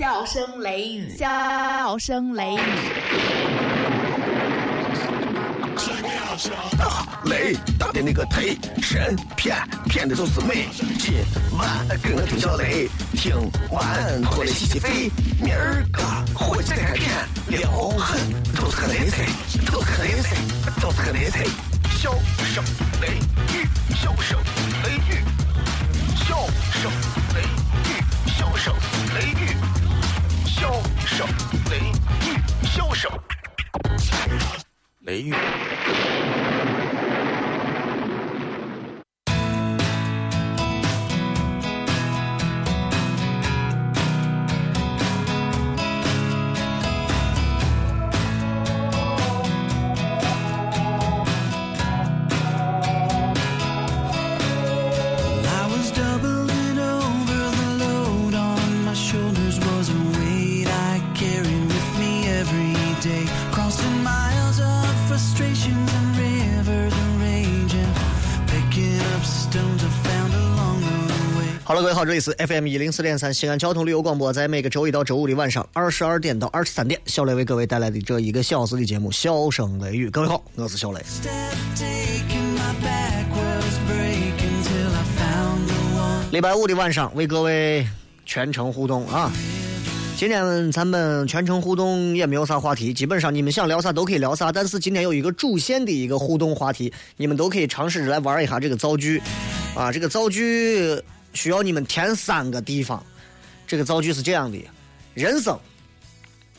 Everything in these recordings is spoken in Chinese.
笑声雷雨，笑声雷雨。大雷大的那个忒神骗骗的都是美。今晚跟我听小雷，听完过来洗洗肺。明儿个火气再开片，撩狠都是个雷菜，都是个雷菜，都是个雷菜。笑声雷雨，笑声雷雨，笑声雷雨，笑声雷雨，笑声雷雨，笑声雷雨。好，这里是 FM 一零四点三西安交通旅游广播，在每个周一到周五的晚上二十二点到二十三点，小雷为各位带来的这一个小时的节目《笑声雷雨》。各位好，我是小雷。礼拜五的晚上为各位全程互动啊！今天咱们全程互动也没有啥话题，基本上你们想聊啥都可以聊啥。但是今天有一个主线的一个互动话题，你们都可以尝试着来玩一下这个造句啊。这个造句需要你们填三个地方。这个造句是这样的：人生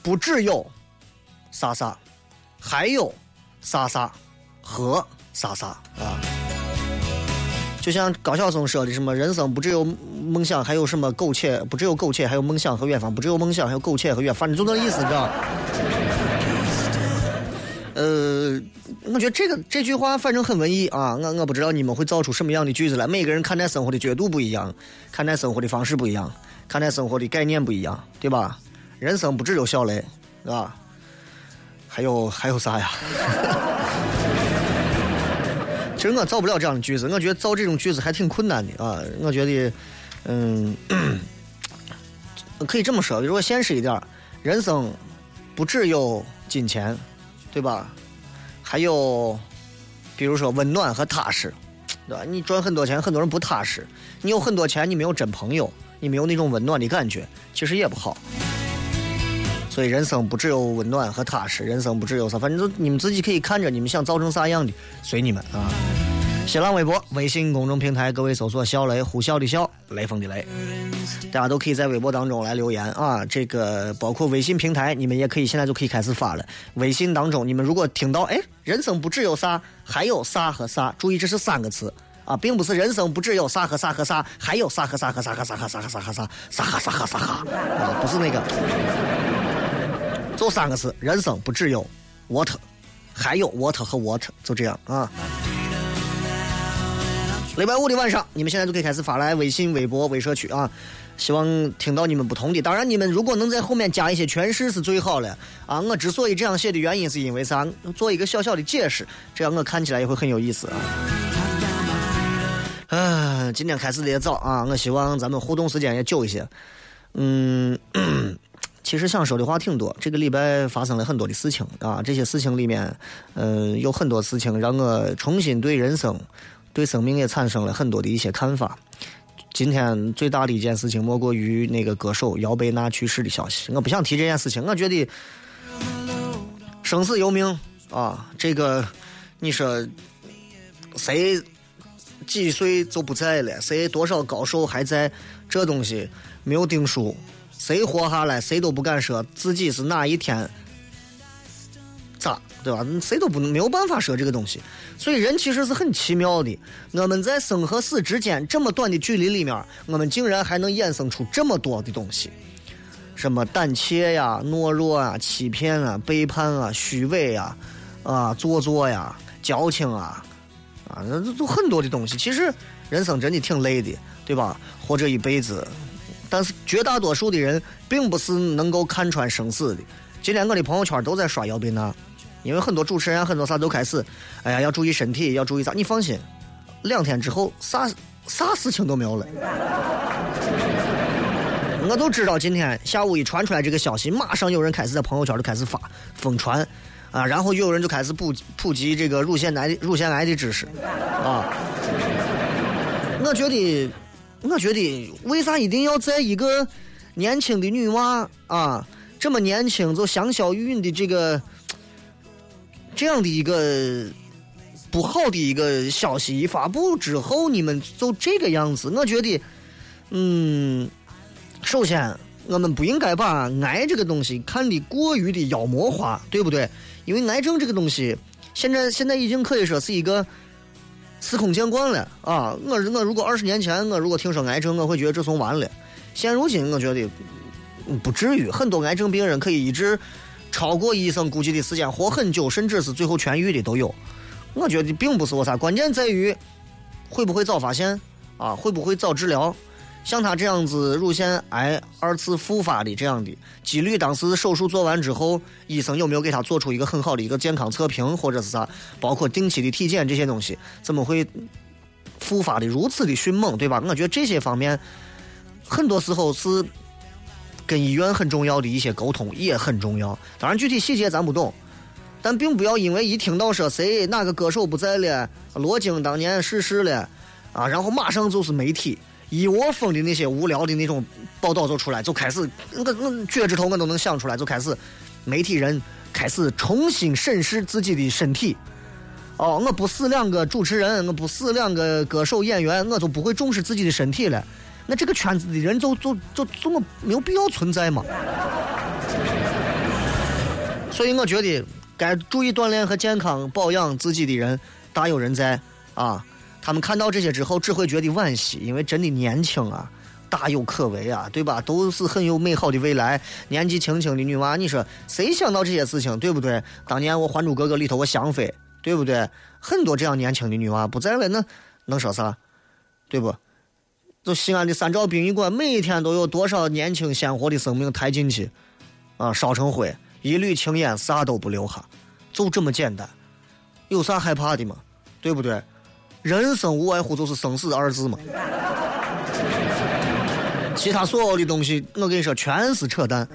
不只有啥啥，还有啥啥和啥啥啊。就像高晓松说的，什么人生不只有梦想，还有什么苟且；不只有苟且，还有梦想和远方；不只有梦想，还有苟且和远方。你就那意思，你知道？我觉得这个这句话反正很文艺啊，我我不知道你们会造出什么样的句子来。每个人看待生活的角度不一样，看待生活的方式不一样，看待生活的概念不一样，对吧？人生不只有小雷，是吧？还有还有啥呀？其实我造不了这样的句子，我觉得造这种句子还挺困难的啊。我觉得，嗯，可以这么说，如果现实一点，人生不只有金钱，对吧？还有，比如说温暖和踏实，对吧？你赚很多钱，很多人不踏实；你有很多钱，你没有真朋友，你没有那种温暖的感觉，其实也不好。所以人生不只有温暖和踏实，人生不只有啥，反正就你们自己可以看着，你们想造成啥样的，随你们啊。新浪微博、微信公众平台，各位搜索“小雷”，呼啸的啸，雷锋的雷，大家都可以在微博当中来留言啊。这个包括微信平台，你们也可以现在就可以开始发了。微信当中，你们如果听到哎，人生不只有啥，还有啥和啥，注意这是三个词啊，并不是人生不只有啥和啥和啥，还有啥和啥和啥和啥和啥和啥和啥啥哈啥哈啥哈啊，不是那个。就三个字，人生不只有 what，还有 what 和 what，就这样啊。礼拜五的晚上，你们现在就可以开始发来微信、微博、微社区啊。希望听到你们不同的。当然，你们如果能在后面加一些诠释是最好了啊。我之所以这样写的原因是因为啥？做一个小小的解释，这样我看起来也会很有意思啊。啊，今天开始的也早啊，我希望咱们互动时间也久一些。嗯。其实想说的话挺多，这个礼拜发生了很多的事情啊，这些事情里面，嗯、有很多事情让我重新对人生、对生命也产生了很多的一些看法。今天最大的一件事情莫过于那个歌手姚贝娜去世的消息。我不想提这件事情，我觉得生死由命啊，这个你说谁几岁就不在了，谁多少高寿还在，这东西没有定数。谁活下来，谁都不敢说自己是哪一天咋，对吧？谁都不能没有办法说这个东西。所以人其实是很奇妙的。我们在生和死之间这么短的距离里面，我们竟然还能衍生出这么多的东西，什么胆怯呀、懦弱啊、欺骗啊、背叛啊、虚伪啊、啊做作呀、矫情啊，啊，这都很多的东西。其实人生真的挺累的，对吧？活这一辈子。但是绝大多数的人并不是能够看穿生死的。今天我的朋友圈都在刷姚贝娜，因为很多主持人很多啥都开始，哎呀要注意身体，要注意啥？你放心，两天之后啥啥事情都没有了。我都知道今天下午一传出来这个消息，马上有人开始在朋友圈就开始发疯传，啊，然后有人就开始普普及这个乳腺癌乳腺癌的知识，啊，我觉得，我觉得为啥一定要在一个年轻的女娃啊，这么年轻就香消玉殒的这个这样的一个不好的一个消息一发布之后，你们就这个样子？我觉得，嗯，首先我们不应该把癌这个东西看得过于的妖魔化，对不对？因为癌症这个东西，现在现在已经可以说是一个司空见惯了啊！我我如果二十年前我如果听说癌症，我会觉得这算完了。现如今我觉得不至于，很多癌症病人可以一直超过医生估计的时间，活很久，甚至是最后痊愈的都有。我觉得并不是我啥，关键在于会不会早发现啊，会不会早治疗。像他这样子乳腺癌二次复发的这样的几率，当时手术做完之后，医生有没有给他做出一个很好的一个健康测评，或者是啥，包括定期的体检这些东西，怎么会复发的如此的迅猛，对吧？我觉得这些方面很多时候是跟医院很重要的一些沟通也很重要。当然具体细节咱不懂，但并不要因为一听到说谁哪个歌手不在了，罗京当年逝世了啊，然后马上就是媒体。一窝蜂的那些无聊的那种报道就出来，就开始那个那脚趾头我都能想出来，就开始媒体人开始重新审视自己的身体。哦，我不死两个主持人，我不死两个歌手演员，我就不会重视自己的身体了。那这个圈子的人就就就这么没有必要存在嘛？所以我觉得该注意锻炼和健康保养自己的人大有人在啊。他们看到这些之后，只会觉得惋惜，因为真的年轻啊，大有可为啊，对吧？都是很有美好的未来。年纪轻轻的女娃，你说谁想到这些事情，对不对？当年我《还珠格格》里头我香妃，对不对？很多这样年轻的女娃不在了，那能说啥？对不？就西安的三兆殡仪馆，每天都有多少年轻鲜活的生命抬进去，啊，烧成灰，一缕青烟啥都不留下，就这么简单，有啥害怕的吗？对不对？人生无外乎就是生死二字嘛，其他所有的东西，我跟你说全是扯淡。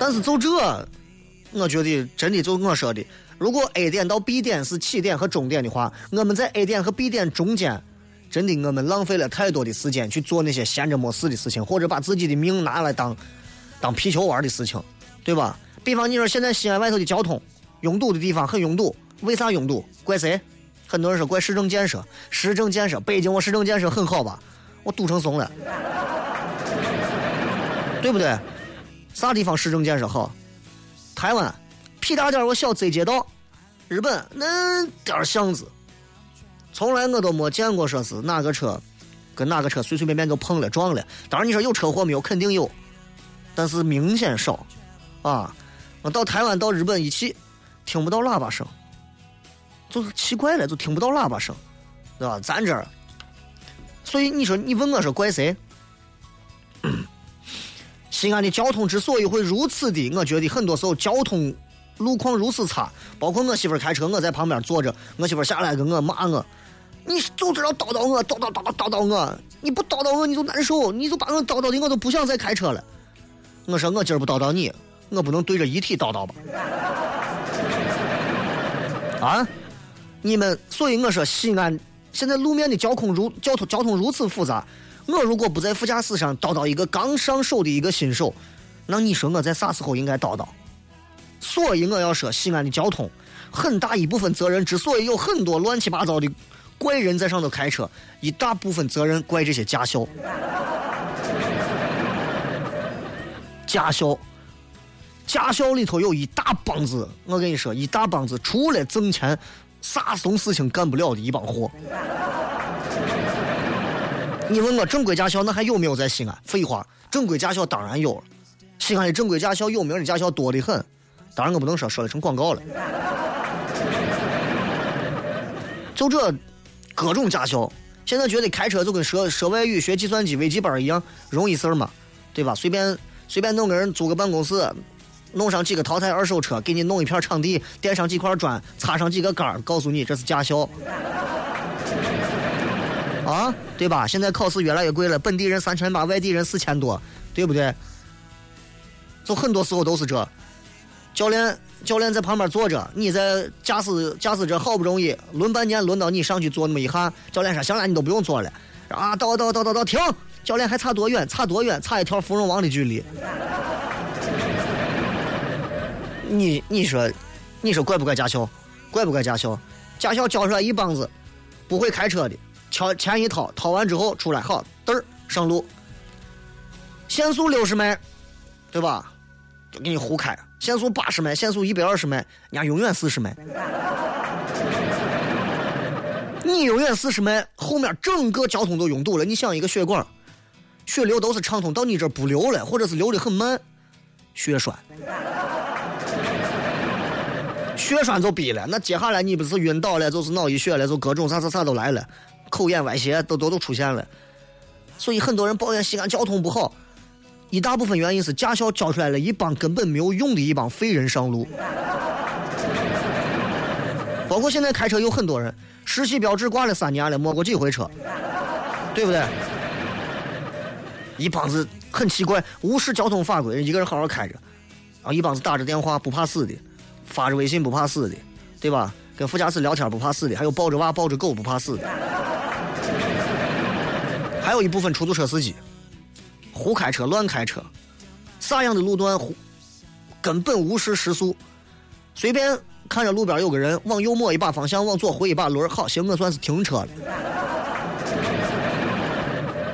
但是就这，我觉得真的就我说的，如果 A 点到 B 点是起点和终点的话，我们在 A 点和 B 点中间，真的我们浪费了太多的时间去做那些闲着没事的事情，或者把自己的命拿来当当皮球玩的事情，对吧？比方你说现在西安外头的交通拥堵的地方很拥堵。为啥拥堵？怪谁？很多人说怪市政建设。市政建设，北京我市政建设很好吧？我堵成怂了，对不对？啥地方市政建设好？台湾，屁大点我小窄街道，日本那点巷子，从来我都没见过说是哪个车跟哪个车随随便便就碰了撞了。当然你说有车祸没有？肯定有，但是明显少啊！我到台湾到日本一去，听不到喇叭声。就是奇怪了，就听不到喇叭声，对吧？咱这儿，所以你说你问我说怪谁？西安的交通之所以会如此的，我觉得很多时候交通路况如此差，包括我媳妇开车，我在旁边坐着，我媳妇下来跟我骂我，你就知道叨叨我，叨叨叨叨叨叨我，你不叨叨我你就难受，你就把我叨叨的我都不想再开车了。我说我今儿不叨叨你，我不能对着遗体叨叨吧？啊？你们，所以我说西安现在路面的交通如交通交通如此复杂，我如果不在副驾驶上叨叨一个刚上手的一个新手，那你说我在啥时候应该叨叨？所以我要说，西安的交通很大一部分责任之所以有很多乱七八糟的怪人在上头开车，一大部分责任怪这些驾校。驾校，驾校里头有一大帮子，我跟你说，一大帮子除了挣钱。啥怂事情干不了的一帮货。你问我正规驾校那还有没有在西安？废话，正规驾校当然有了。西安的正规驾校有名的驾校多得很，当然我不能说说的成广告了。就这各种驾校，现在觉得开车就跟学学外语、学计算机、微机班一样容易事儿嘛，对吧？随便随便弄个人租个办公室。弄上几个淘汰二手车，给你弄一片场地，垫上几块砖，插上几个杆，告诉你这是驾校。啊，对吧？现在考试越来越贵了，本地人三千八，外地人四千多，对不对？就很多时候都是这，教练教练在旁边坐着，你在驾驶驾驶着，好不容易轮半年轮到你上去坐那么一下，教练说行了，你都不用坐了，啊，到到到到到停，教练还差多远？差多远？差一条芙蓉王的距离。你你说，你说怪不怪驾校？怪不怪驾校？驾校教出来一帮子不会开车的，敲钱一掏，掏完之后出来，好，嘚儿上路，限速六十迈，对吧？就给你胡开，限速八十迈，限速一百二十迈，人家永远四十迈。你永远四十迈，后面整个交通都拥堵了。你想一个血管，血流都是畅通，到你这不流了，或者是流的很慢，血栓。血栓就逼了，那接下来你不是晕倒了，就是脑溢血了，就各种啥啥啥都来了，口眼歪斜都都都出现了。所以很多人抱怨西安交通不好，一大部分原因是驾校教出来了一帮根本没有用的一帮废人上路。包括现在开车有很多人，实习标志挂了三年了，摸过几回车，对不对？一帮子很奇怪，无视交通法规，一个人好好开着，然啊，一帮子打着电话不怕死的。发着微信不怕死的，对吧？跟副驾驶聊天不怕死的，还有抱着娃抱着狗不怕死的，还有一部分出租车司机胡开车乱开车，啥样的路段胡根本无视时速，随便看着路边有个人往右抹一把方向，往左回一把轮，好行，我算是停车了。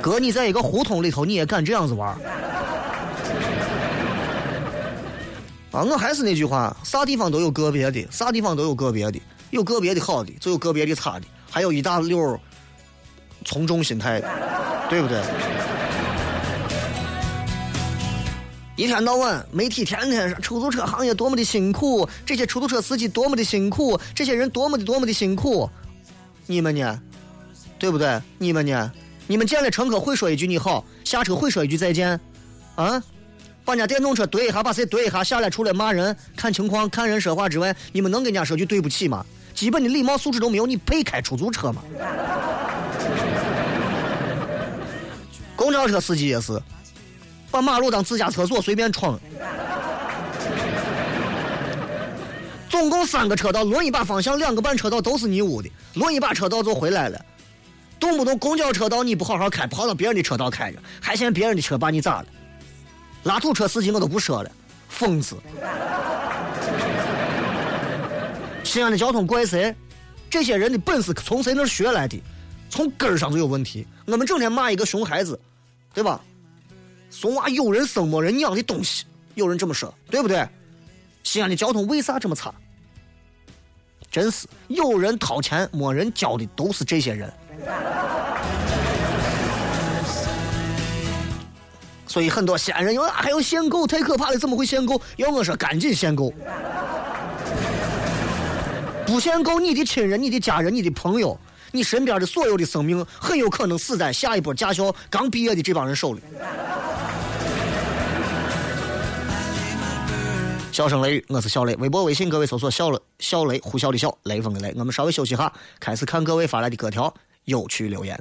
哥，你在一个胡同里头，你也敢这样子玩？啊，我还是那句话，啥地方都有个别的，啥地方都有个别的，有个别的好的，就有个别的差的，还有一大溜从众心态的，对不对？一天到晚，媒体天天说出租车行业多么的辛苦，这些出租车司机多么的辛苦，这些人多么的多么的辛苦，你们呢？对不对？你们呢？你们见了乘客会说一句你好，下车会说一句再见，啊？把人家电动车怼一下，把谁怼一下，下来除了骂人、看情况、看人说话之外，你们能跟人家说句对不起吗？基本的礼貌素质都没有，你配开出租车吗？公交车司机也是，把马路当自家厕所随便闯。总共三个车道，轮一把方向，两个半车道都是你屋的，轮一把车道就回来了。动不动公交车道你不好好开，跑到别人的车道开着，还嫌别人的车把你咋了？拉土车司机我都不说了，疯子！西安的交通怪谁？这些人的本事从谁那学来的？从根儿上就有问题。我们整天骂一个熊孩子，对吧？怂娃有人生没人养的东西，有人这么说，对不对？西安的交通为啥这么差？真是有人掏钱没人交的，都是这些人。所以很多西安人，因为还有限购，太可怕了，怎么会限购？要我说，赶紧限购！不限购，你的亲人、你的家人、你的朋友、你身边的所有的生命，很有可能死在下一波驾校刚毕业的这帮人手里。笑声雷雨，我是小雷。微博、微信，各位搜索“小雷”，小雷呼啸的笑，雷锋的雷。我们稍微休息哈，开始看各位发来的各条有趣留言。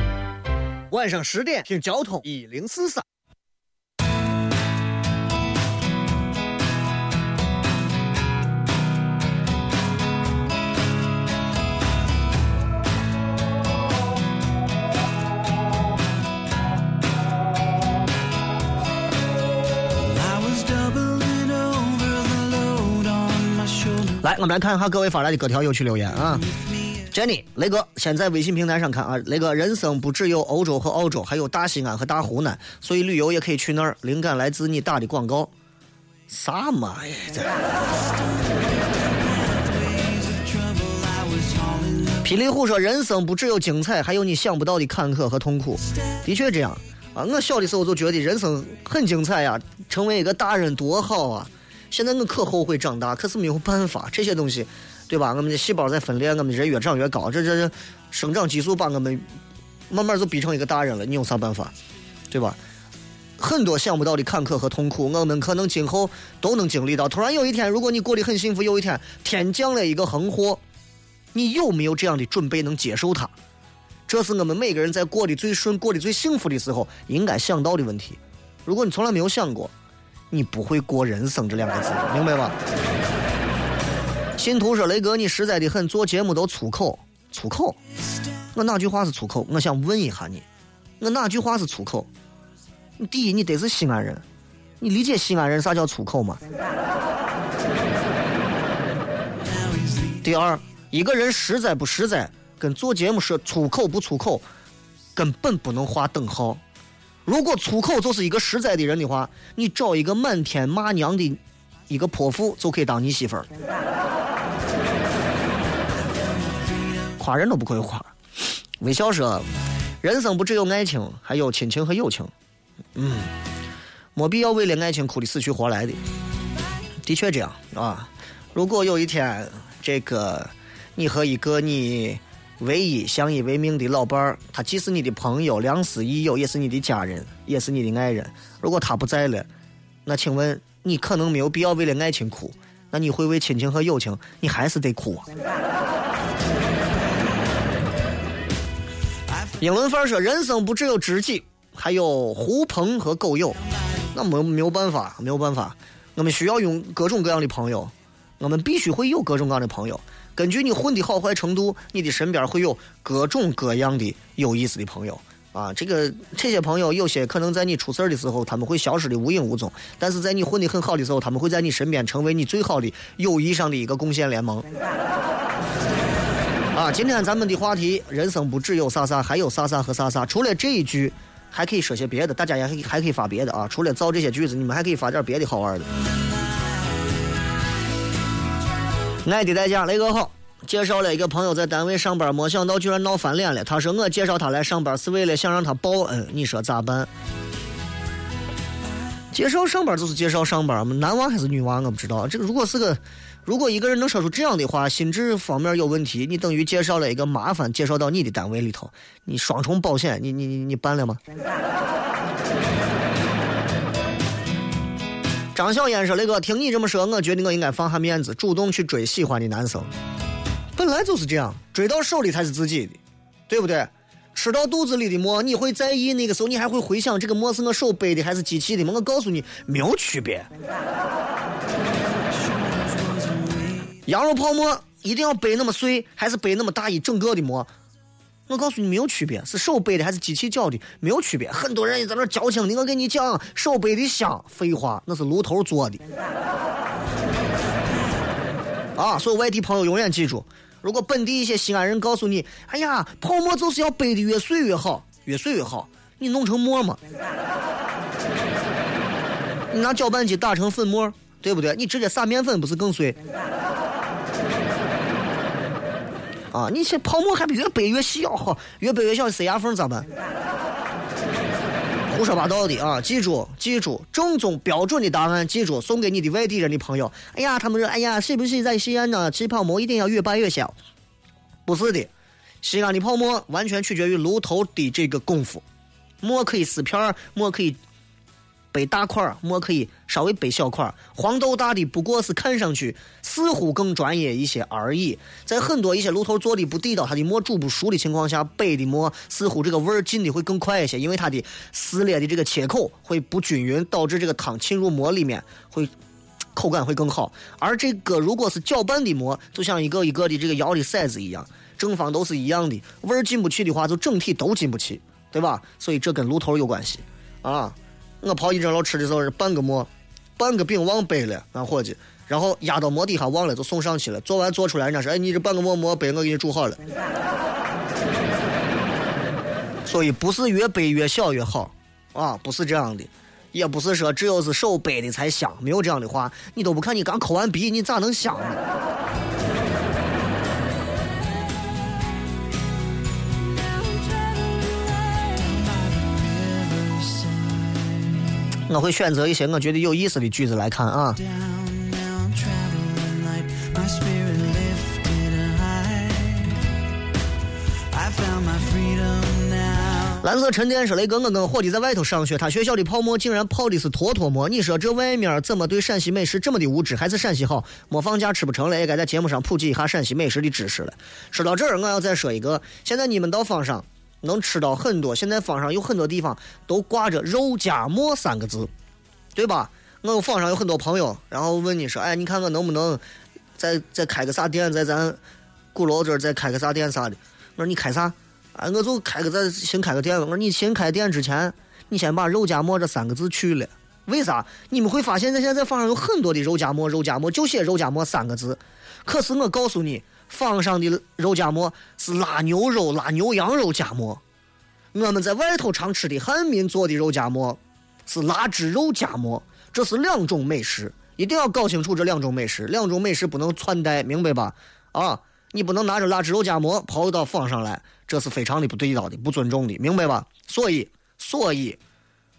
晚上十点听交通一零四三。来，我们来看一下各位发来的各条有趣留言啊。Jenny，雷哥，先在微信平台上看啊。雷哥，人生不只有欧洲和澳洲，还有大西安和大湖南，所以旅游也可以去那儿。灵感来自你打的广告。啥嘛呀？霹雳虎说：“人生不只有精彩，还有你想不到的坎坷和痛苦。”的确这样，啊，我小的时候就觉得人生很精彩呀，成为一个大人多好啊！现在我可后悔长大，可是没有办法，这些东西，对吧？我们的细胞在分裂，我们人越长越高，这这这生长激素把我们慢慢就逼成一个大人了，你有啥办法？对吧？很多想不到的坎坷和痛苦，我们可能今后都能经历到。突然有一天，如果你过得很幸福，有一天天降了一个横祸，你有没有这样的准备能接受它？这是我们每个人在过得最顺、过得最幸福的时候应该想到的问题。如果你从来没有想过，你不会过人生这两个字，明白吧？信徒说：“雷哥，你实在的很，做节目都粗口，粗口。我哪句话是粗口？我想问一下你，我哪句话是粗口？第一，你得是西安人，你理解西安人啥叫粗口吗？第二，一个人实在不实在，跟做节目说粗口不粗口，根本不能划等号。如果粗口就是一个实在的人的话，你找一个满天骂娘的一个泼妇就可以当你媳妇儿。夸人都不可以夸。微笑说：“人生不只有爱情，还有亲情和友情。”嗯，没必要为了爱情哭的死去活来的。的确这样啊。如果有一天，这个你和一个你唯一相依为命的老伴儿，他既是你的朋友、良师益友，也是你的家人，也是你的爱人。如果他不在了，那请问你可能没有必要为了爱情哭，那你会为亲情和友情，你还是得哭啊。英伦范儿说：“人生不只有知己，还有狐朋和狗友。”那没没有办法，没有办法，我们需要用各种各样的朋友，我们必须会有各种各样的朋友。根据你混的好坏程度，你的身边会有各种各样的有意思的朋友啊。这个这些朋友，有些可能在你出事儿的时候，他们会消失的无影无踪；但是在你混的很好的时候，他们会在你身边成为你最好的友谊上的一个贡献联盟。啊，今天咱们的话题，人生不只有啥啥，还有啥啥和啥啥。除了这一句，还可以说些别的，大家也还还可以发别的啊。除了造这些句子，你们还可以发点别的好玩的。爱的代价，雷哥好。介绍了一个朋友在单位上班，没想到居然闹翻脸了。他说我介绍他来上班是为了想让他报恩，你说咋办？介绍上班就是介绍上班嘛，男娃还是女娃我不知道。这个如果是个。如果一个人能说出这样的话，心智方面有问题，你等于介绍了一个麻烦，介绍到你的单位里头，你双重保险，你你你你办了吗？张小燕说：“雷哥，听你这么说，我觉得我应该放下面子，主动去追喜欢的男生。本来就是这样，追到手里才是自己的，对不对？吃到肚子里的馍，你会在意那个时候，你还会回想这个馍是我手背的还是机器的吗？我告诉你，没有区别。”羊肉泡馍一定要掰那么碎，还是掰那么大一整个的馍？我告诉你没有区别，是手掰的还是机器搅的没有区别。很多人在那矫情的，我跟你讲，手掰的香，废话，那是炉头做的。啊，所有外地朋友永远记住，如果本地一些西安人告诉你，哎呀，泡馍就是要掰的越碎越好，越碎越好，你弄成馍嘛？你拿搅拌机打成粉末，对不对？你直接撒面粉不是更碎？啊！你这泡沫还比越背越小好，越背越小塞牙缝咋办？胡说八道的啊！记住，记住，正宗标准的答案，记住，送给你的外地人的朋友。哎呀，他们说，哎呀，是不是在西安呢？吃泡馍一定要越掰越小？不是的，西安的泡馍完全取决于炉头的这个功夫，馍可以撕片儿，馍可以。背大块儿，馍可以稍微背小块儿。黄豆大的不过是看上去似乎更专业一些而已。在很多一些炉头做的不地道，它的馍煮不熟的情况下，背的馍似乎这个味儿进的会更快一些，因为它的撕裂的这个切口会不均匀，导致这个汤浸入馍里面会 口感会更好。而这个如果是搅拌的馍，就像一个一个的这个摇的骰子一样，正方都是一样的，味儿进不去的话，就整体都进不去，对吧？所以这跟炉头有关系啊。我跑一整楼吃的时候是半个馍，半个饼忘背了，俺伙计，然后压到馍底下忘了就送上去了。做完做出来，人家说：“哎，你这半个馍馍背，我给你煮好了。”所以不是越背越小越好啊，不是这样的，也不是说只有是手背的才香，没有这样的话，你都不看你刚抠完鼻，你咋能香呢？我会选择一些我觉得有意思的句子来看啊。蓝色沉淀说：“雷哥，我跟伙计在外头上学，他学校的泡沫竟然泡的是坨坨沫。你说这外面怎么对陕西美食这么的无知？还是陕西好？没放假吃不成了，也该在节目上普及一下陕西美食的知识了。说到这儿，我要再说一个，现在你们到坊上能吃到很多，现在坊上有很多地方都挂着‘肉夹馍’三个字，对吧？我坊上有很多朋友，然后问你说，哎，你看我能不能再再开个啥店，在咱鼓楼这儿再开个啥店啥的？我说你开啥？啊，我就开个咱新开个店。我说你新开店之前，你先把肉夹馍这三个字去了。为啥？你们会发现，在现在在坊上有很多的肉夹馍，肉夹馍就写肉夹馍三个字。可是我告诉你，坊上的肉夹馍是腊牛肉、腊牛羊肉夹馍。我们在外头常吃的汉民做的肉夹馍是腊汁肉夹馍，这是两种美食，一定要搞清楚这两种美食。两种美食不能串带，明白吧？啊，你不能拿着腊汁肉夹馍跑到坊上来，这是非常的不地道的、不尊重的，明白吧？所以，所以。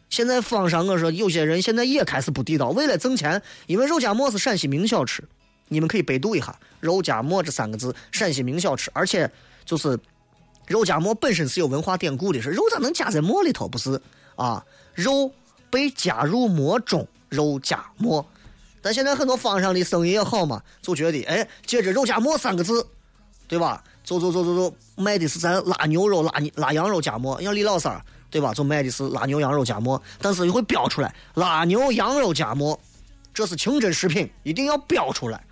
现在坊上我说有些人现在也开始不地道，为了挣钱，因为肉夹馍是陕西名小吃，你们可以百度一下“肉夹馍”这三个字，陕西名小吃，而且就是肉夹馍本身是有文化典故的，是肉咋能夹在馍里头？不是啊，肉被夹入馍中，肉夹馍。但现在很多坊上的生意也好嘛，就觉得哎，借着肉夹馍三个字，对吧？走走走走走，卖的是咱腊牛肉、腊腊羊肉夹馍，像李老三儿。对吧？就卖的是腊牛羊肉夹馍，但是又会标出来腊牛羊肉夹馍，这是清真食品，一定要标出来。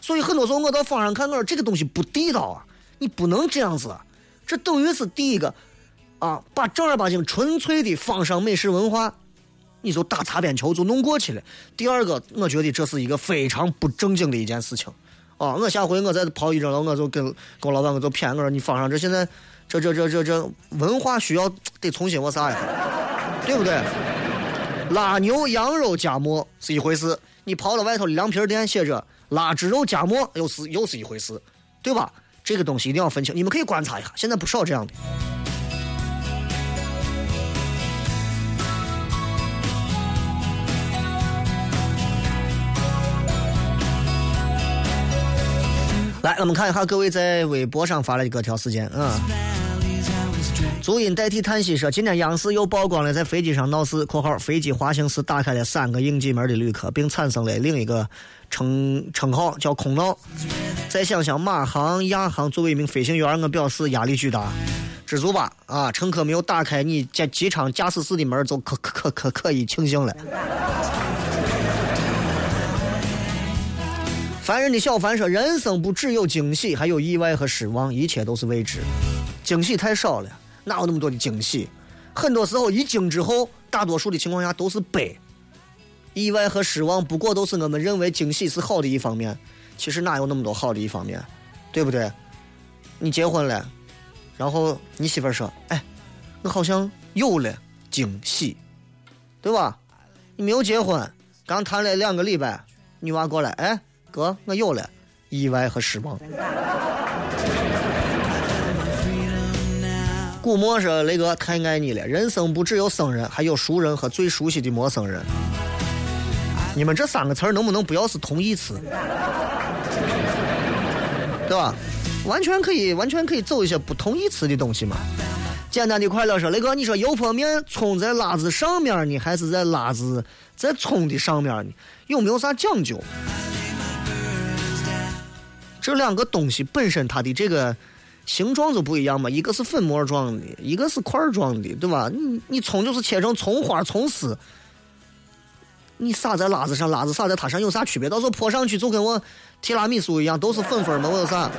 所以很多时候我到坊上看，我说这个东西不地道啊，你不能这样子啊。这等于是第一个啊，把正儿八经纯粹的坊上美食文化，你就打擦边球就弄过去了。第二个，我觉得这是一个非常不正经的一件事情啊。我下回我再跑一阵了，我就跟跟我老板我就谝，我说你坊上这现在。这这这这这文化需要得重新我啥一下，对不对？腊牛羊肉夹馍是一回事，你跑到外头的凉皮店写着腊汁肉夹馍又是又是一回事，对吧？这个东西一定要分清，你们可以观察一下，现在不少这样的。来，我们看一下各位在微博上发了一个条事件嗯。足音代替叹息说，今天央视又曝光了在飞机上闹事（括号飞机滑行时打开了三个应急门的旅客，并产生了另一个称称号叫“空闹”）。再想想马航、亚航作为一名飞行员，我表示压力巨大。知足吧，啊，乘客没有打开你驾机场驾驶室的门，就可可可可以庆幸了。凡人的小凡说：“人生不只有惊喜，还有意外和失望，一切都是未知。惊喜太少了，哪有那么多的惊喜？很多时候一惊之后，大多数的情况下都是悲。意外和失望不过都是我们认为惊喜是好的一方面，其实哪有那么多好的一方面，对不对？你结婚了，然后你媳妇说：‘哎，我好像有了惊喜，对吧？’你没有结婚，刚谈了两个礼拜，女娃过来，哎。”哥，我有了意外和失望。古墨说：“雷哥太爱你了，人生不只有生人，还有熟人和最熟悉的陌生人。你们这三个词儿能不能不要是同义词？对吧？完全可以，完全可以走一些不同义词的东西嘛。简单的快乐说，雷哥，你说油泼面葱在辣子上面呢，还是在辣子在葱的上面呢？有没有啥讲究？”这两个东西本身它的这个形状就不一样嘛，一个是粉末状的，一个是块状的，对吧？你你葱就是切成葱花、葱丝，你撒在辣子上，辣子撒在它上有啥区别？到时候泼上去就跟我提拉米苏一样，都是粉粉嘛，我有啥？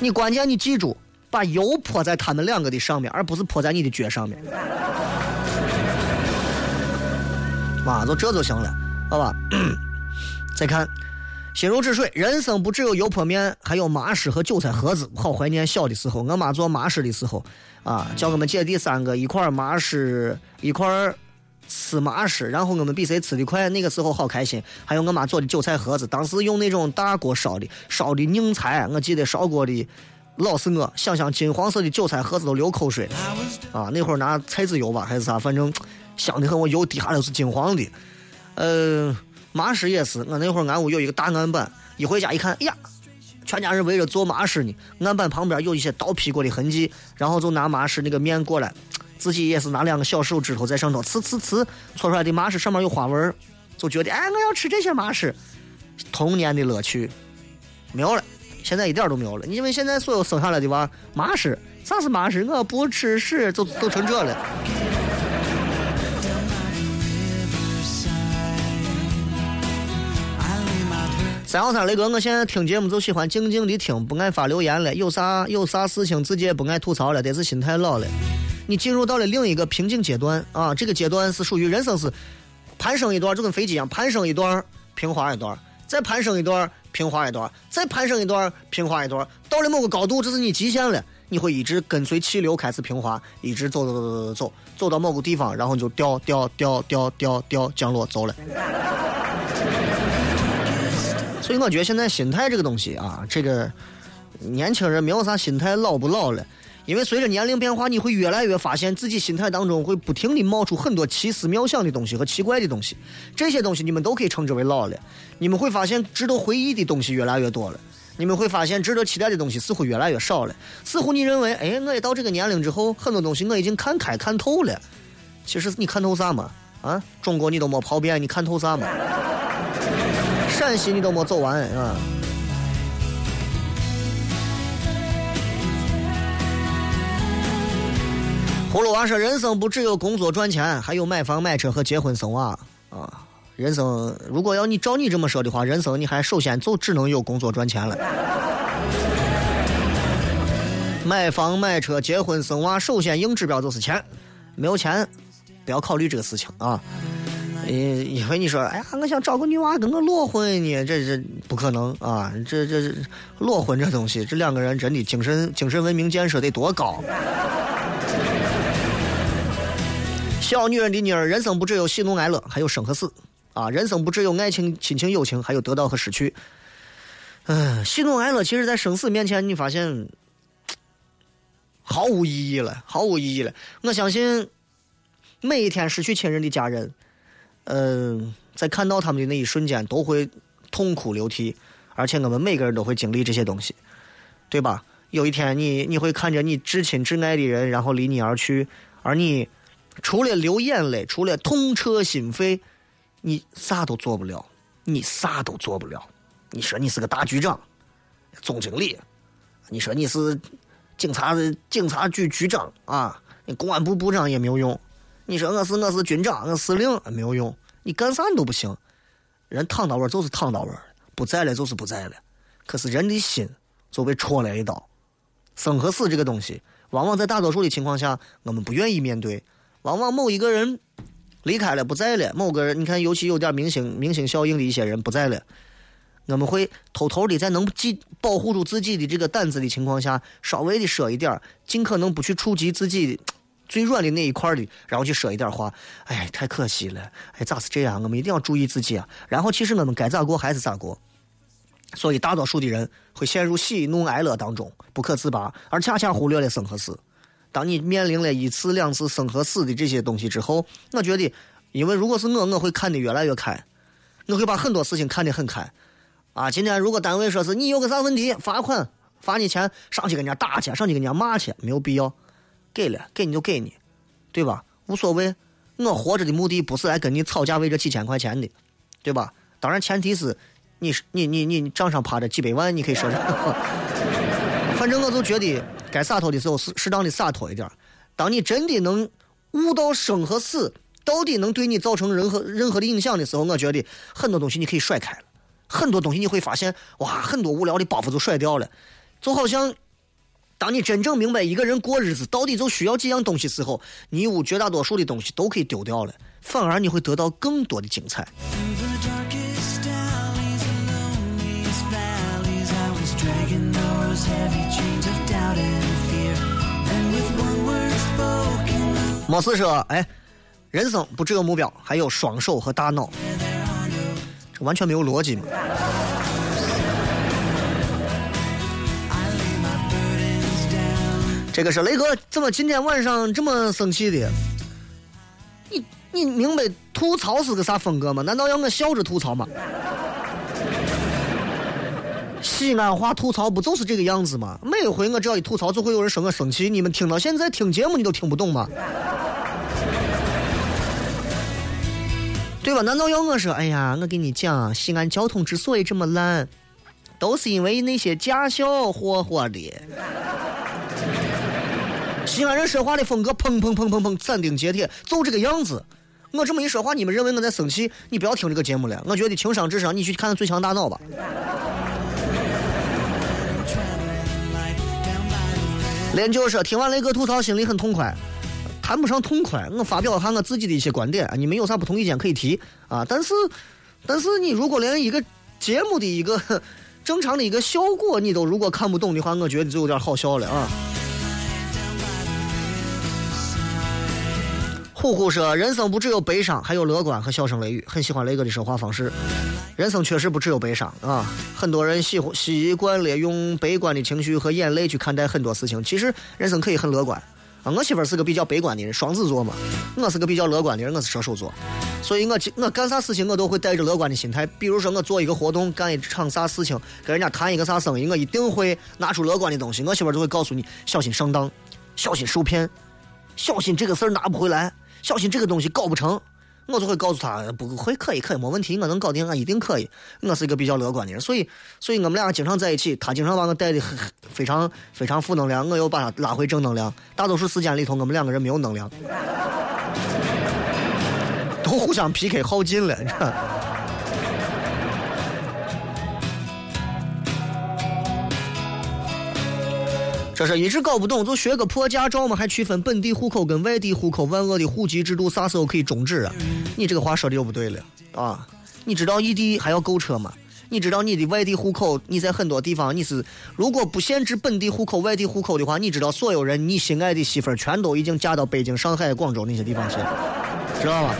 你关键你记住，把油泼在他们两个的上面，而不是泼在你的脚上面。妈，就这就行了，好吧？再看。心如止水，人生不只有油泼面，还有麻食和韭菜盒子。好怀念小的时候，我妈做麻食的时候，啊，叫我们姐弟三个一块儿麻食，一块儿吃麻食，然后我们比谁吃的快。那个时候好开心。还有我妈做的韭菜盒子，当时用那种大锅烧的，烧的拧菜，我记得烧锅的老是我想想金黄色的韭菜盒子都流口水啊！那会儿拿菜籽油吧还是啥，反正香的很，我油滴下来都是金黄的。呃，麻食也是，我那会儿俺屋有一个大案板，一回家一看，哎呀，全家人围着做麻食呢。案板旁边有一些刀劈过的痕迹，然后就拿麻食那个面过来，自己也是拿两个小手指头在上头呲呲呲搓出来的麻食上面有花纹，就觉得哎，我要吃这些麻食，童年的乐趣没有了。现在一点都没有了，因为现在所有生下来的娃麻食，啥是麻食？我不吃屎，就都成这了。三幺三雷哥，我现在听节目就喜欢静静的听，不爱发留言了。有啥有啥事情自己也不爱吐槽了，得是心态老了。你进入到了另一个瓶颈阶段啊，这个阶段是属于人生是攀升一段，就跟飞机一样，攀升一段平滑一段，再攀升一段平滑一段，再攀升一段平滑一段，到了某个高度，这是你极限了，你会一直跟随气流开始平滑，一直走走走走走走，走到某个地方，然后就掉掉掉掉掉掉降落走了。所以我觉得现在心态这个东西啊，这个年轻人没有啥心态老不老了，因为随着年龄变化，你会越来越发现自己心态当中会不停的冒出很多奇思妙想的东西和奇怪的东西，这些东西你们都可以称之为老了。你们会发现值得回忆的东西越来越多了，你们会发现值得期待的东西似乎越来越少了。似乎你认为，哎，我也到这个年龄之后，很多东西我已经看开看透了。其实你看透啥嘛？啊，中国你都没跑遍，你看透啥嘛？陕西你都没走完啊！葫芦娃说：“人生不只有工作赚钱，还有买房买车和结婚生娃啊！人生如果要你照你这么说的话，人生你还首先就只能有工作赚钱了。买房买车结婚生娃，首先硬指标就是钱，没有钱不要考虑这个事情啊！因因为你说，哎呀，我想找个女娃跟我裸婚呢，这这不可能啊！这这裸婚这东西，这两个人真的精神精神文明建设得多高？小女人的妮儿，人生不只有喜怒哀乐，还有生和死啊！人生不只有爱情、亲情、友情，还有得到和失去。嗯，喜怒哀乐，其实在生死面前，你发现毫无意义了，毫无意义了。我相信每一天失去亲人的家人，嗯，在看到他们的那一瞬间，都会痛哭流涕，而且我们每个人都会经历这些东西，对吧？有一天，你你会看着你至亲至爱的人，然后离你而去，而你。除了流眼泪，除了痛彻心扉，你啥都做不了，你啥都做不了。你说你是个大局长、总经理，你说你是 警察警察局局长啊，你公安部部长也没有用。你说我是我是军长，我司令没有用，你干啥你都不行。人躺到位就是躺到位不在了就是不在了。可是人的心就被戳了一刀。生和死这个东西，往往在大多数的情况下，我们不愿意面对。往往某一个人离开了不在了，某个人你看，尤其有点明星明星效应的一些人不在了，我们会偷偷的在能记保护住自己的这个胆子的情况下，稍微的说一点尽可能不去触及自己的最软的那一块的，然后去说一点话。哎，太可惜了，哎，咋是这样？我们一定要注意自己啊。然后其实我们该咋过还是咋过。所以大多数的人会陷入喜怒哀乐当中不可自拔，而恰恰忽略了生和死。当你面临了一次两次生和死的这些东西之后，我觉得，因为如果是我，我会看得越来越开，我会把很多事情看得很开。啊，今天如果单位说是你有个啥问题，罚款罚你钱，上去跟人家打去，上去跟人家骂去，没有必要，给了给你就给你，对吧？无所谓，我活着的目的不是来跟你吵架为这几千块钱的，对吧？当然前提是，你你你你账上趴着几百万，你可以说这。反正我就觉得。该洒脱的时候，适适当的洒脱一点。当你真的能悟到生和死到底能对你造成任何任何的影响的时候，我觉得很多东西你可以甩开了。很多东西你会发现，哇，很多无聊的包袱就甩掉了。就好像，当你真正明白一个人过日子到底就需要几样东西时候，你屋绝大多数的东西都可以丢掉了，反而你会得到更多的精彩。没事说，哎，人生不只有目标，还有双手和大脑，这完全没有逻辑嘛。这个是雷哥，怎么今天晚上这么生气的？你你明白吐槽是个啥风格吗？难道要我笑着吐槽吗？西安话吐槽不就是这个样子吗？每回我只要一吐槽，就会有人说我生气。你们听到现在听节目，你都听不懂吗？对吧？难道要我说？哎呀，我跟你讲，西安交通之所以这么烂，都是因为那些驾校霍霍的。西安人说话的风格，砰砰砰砰砰，斩钉截铁，就这个样子。我这么一说话，你们认为我在生气？你不要听这个节目了。我觉得情商智商，你去看看《最强大脑》吧。连就说听完雷哥吐槽，心里很痛快，谈不上痛快。我发表一下我自己的一些观点，你们有啥不同意见可以提啊。但是，但是你如果连一个节目的一个 正常的一个效果你都如果看不懂的话，我觉得就有点好笑了啊。虎虎说：“人生不只有悲伤，还有乐观和笑声雷雨。”很喜欢雷哥的说话方式。人生确实不只有悲伤啊，很多人喜欢习惯了用悲观的情绪和眼泪去看待很多事情。其实人生可以很乐观啊。我媳妇是个比较悲观的人，双子座嘛。我是个比较乐观的人，我是射手座。所以我我干啥事情我都会带着乐观的心态。比如说我做一个活动，干一场啥事情，跟人家谈一个啥生意，我一定会拿出乐观的东西。我媳妇就会告诉你：小心上当，小心受骗，小心这个事儿拿不回来。小心这个东西搞不成，我就会告诉他不会，可以，可以，没问题，我能搞定，我一定可以。我是一个比较乐观的人，所以，所以我们俩经常在一起，他经常把我带的很 非常非常负能量，我又把他拉回正能量。大多数时间里头，我们两个人没有能量，都互相 PK 耗尽了，这是一直搞不懂，就学个破驾照嘛，还区分本地户口跟外地户口，万恶的户籍制度啥时候可以终止啊？你这个话说的又不对了啊！你知道异地还要购车吗？你知道你的外地户口，你在很多地方你是如果不限制本地户口、外地户口的话，你知道所有人你心爱的媳妇儿全都已经嫁到北京、上海、广州那些地方去了，知道吧？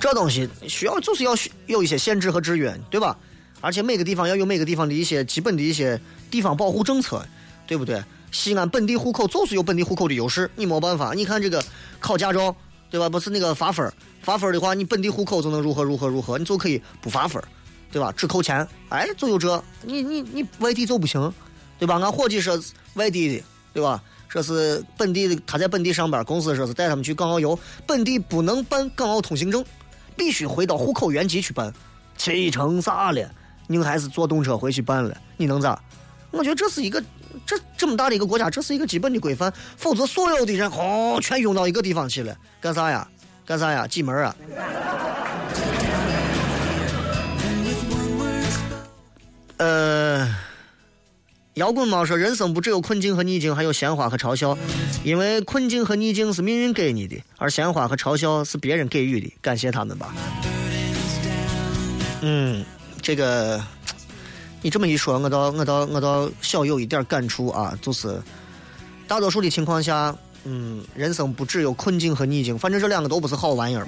这东西需要就是要有一些限制和制约，对吧？而且每个地方要有每个地方的一些基本的一些地方保护政策，对不对？西安本地户口就是有本地户口的优势，你没办法。你看这个考驾照，对吧？不是那个罚分罚分的话，你本地户口就能如何如何如何，你就可以不罚分对吧？只扣钱，哎，就有这，你你你外地就不行，对吧？俺伙计说外地的，对吧？说是本地的，他在本地上班，公司说是带他们去港澳游，本地不能办港澳通行证。必须回到户口原籍去办，气成啥了？你还是坐动车回去办了，你能咋？我觉得这是一个，这这么大的一个国家，这是一个基本的规范，否则所有的人哦，全涌到一个地方去了，干啥呀？干啥呀？挤门啊？呃。摇滚猫说：“人生不只有困境和逆境，还有鲜花和嘲笑。因为困境和逆境是命运给你的，而鲜花和嘲笑是别人给予的。感谢他们吧。”嗯，这个你这么一说，我倒我倒我倒小有一点感触啊，就是大多数的情况下，嗯，人生不只有困境和逆境，反正这两个都不是好玩意儿。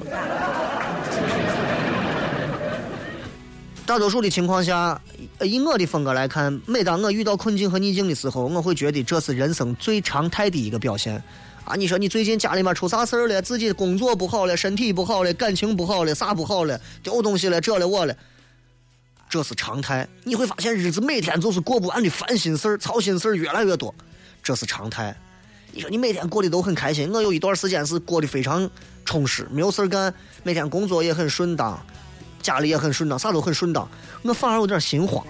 大多数的情况下。以我的风格来看，每当我遇到困境和逆境的时候，我会觉得这是人生最常态的一个表现。啊，你说你最近家里面出啥事儿了？自己工作不好了，身体不好了，感情不好了，啥不好了？丢东西了，这了我了，这是常态。你会发现日子每天就是过不完的烦心事儿、操心事儿越来越多，这是常态。你说你每天过得都很开心，我有一段时间是过得非常充实，没有事儿干，每天工作也很顺当。家里也很顺当，啥都很顺当，我反而有点心慌。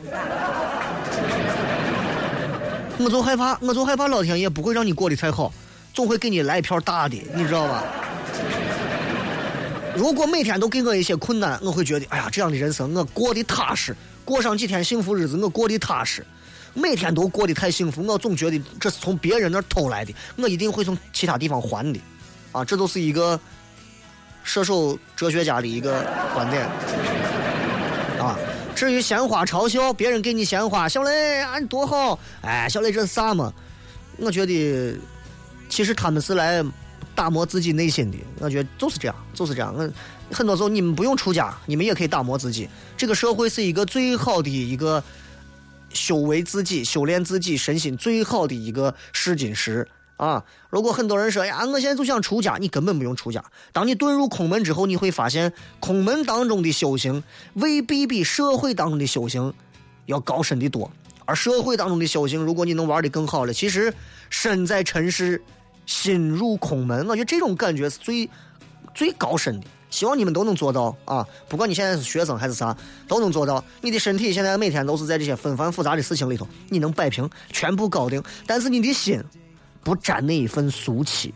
我就害怕，我就害怕老天爷不会让你过得太好，总会给你来一票大的，你知道吧？如果每天都给我一些困难，我会觉得，哎呀，这样的人生我过得踏实，过上几天幸福日子，我过得踏实。每天都过得太幸福，我总觉得这是从别人那儿偷来的，我一定会从其他地方还的。啊，这都是一个。射手哲学家的一个观点啊。至于鲜花嘲笑别人给你鲜花，小雷啊，你多好！哎，小雷这是啥嘛？我觉得其实他们是来打磨自己内心的。我觉得就是这样，就是这样。我很多时候你们不用出家，你们也可以打磨自己。这个社会是一个最好的一个修为自己、修炼自己身心最好的一个试金石啊！如果很多人说呀，我现在就想出家，你根本不用出家。当你遁入空门之后，你会发现空门当中的修行未必比社会当中的修行要高深的多。而社会当中的修行，如果你能玩的更好了，其实身在尘世，心入空门，我觉得这种感觉是最最高深的。希望你们都能做到啊！不管你现在是学生还是啥，都能做到。你的身体现在每天都是在这些纷繁复杂的事情里头，你能摆平，全部搞定。但是你的心不沾那一份俗气，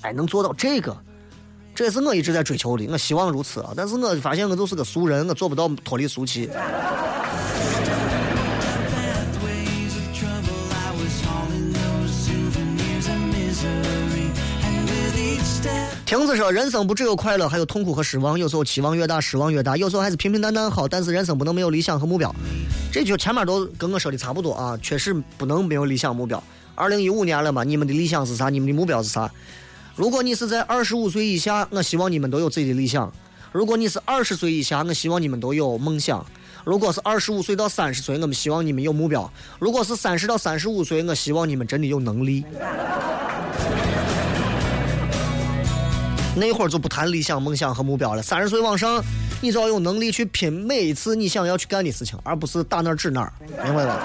哎，能做到这个，这也是我一直在追求的。我希望如此啊！但是我发现我就是个俗人，我做不到脱离俗气。亭子说：“人生不只有快乐，还有痛苦和失望。有时候期望越大，失望越大；有时候还是平平淡淡好。但是人生不能没有理想和目标。”这句前面都跟我说的差不多啊，确实不能没有理想目标。二零一五年了嘛，你们的理想是啥？你们的目标是啥？如果你是在二十五岁以下，我希望你们都有自己的理想；如果你是二十岁以下，我希望你们都有梦想；如果是二十五岁到三十岁，我们希望你们有目标；如果是三十到三十五岁，我希望你们真的有能力。那会儿就不谈理想、梦想和目标了。三十岁往上，你就要有能力去拼每一次你想要去干的事情，而不是打哪儿指哪儿，明白吧？